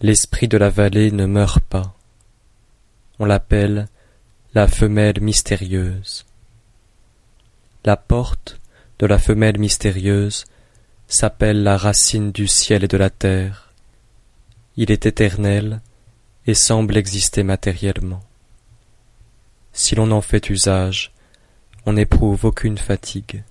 L'esprit de la vallée ne meurt pas. On l'appelle la femelle mystérieuse. La porte de la femelle mystérieuse s'appelle la racine du ciel et de la terre. Il est éternel et semble exister matériellement. Si l'on en fait usage, on n'éprouve aucune fatigue.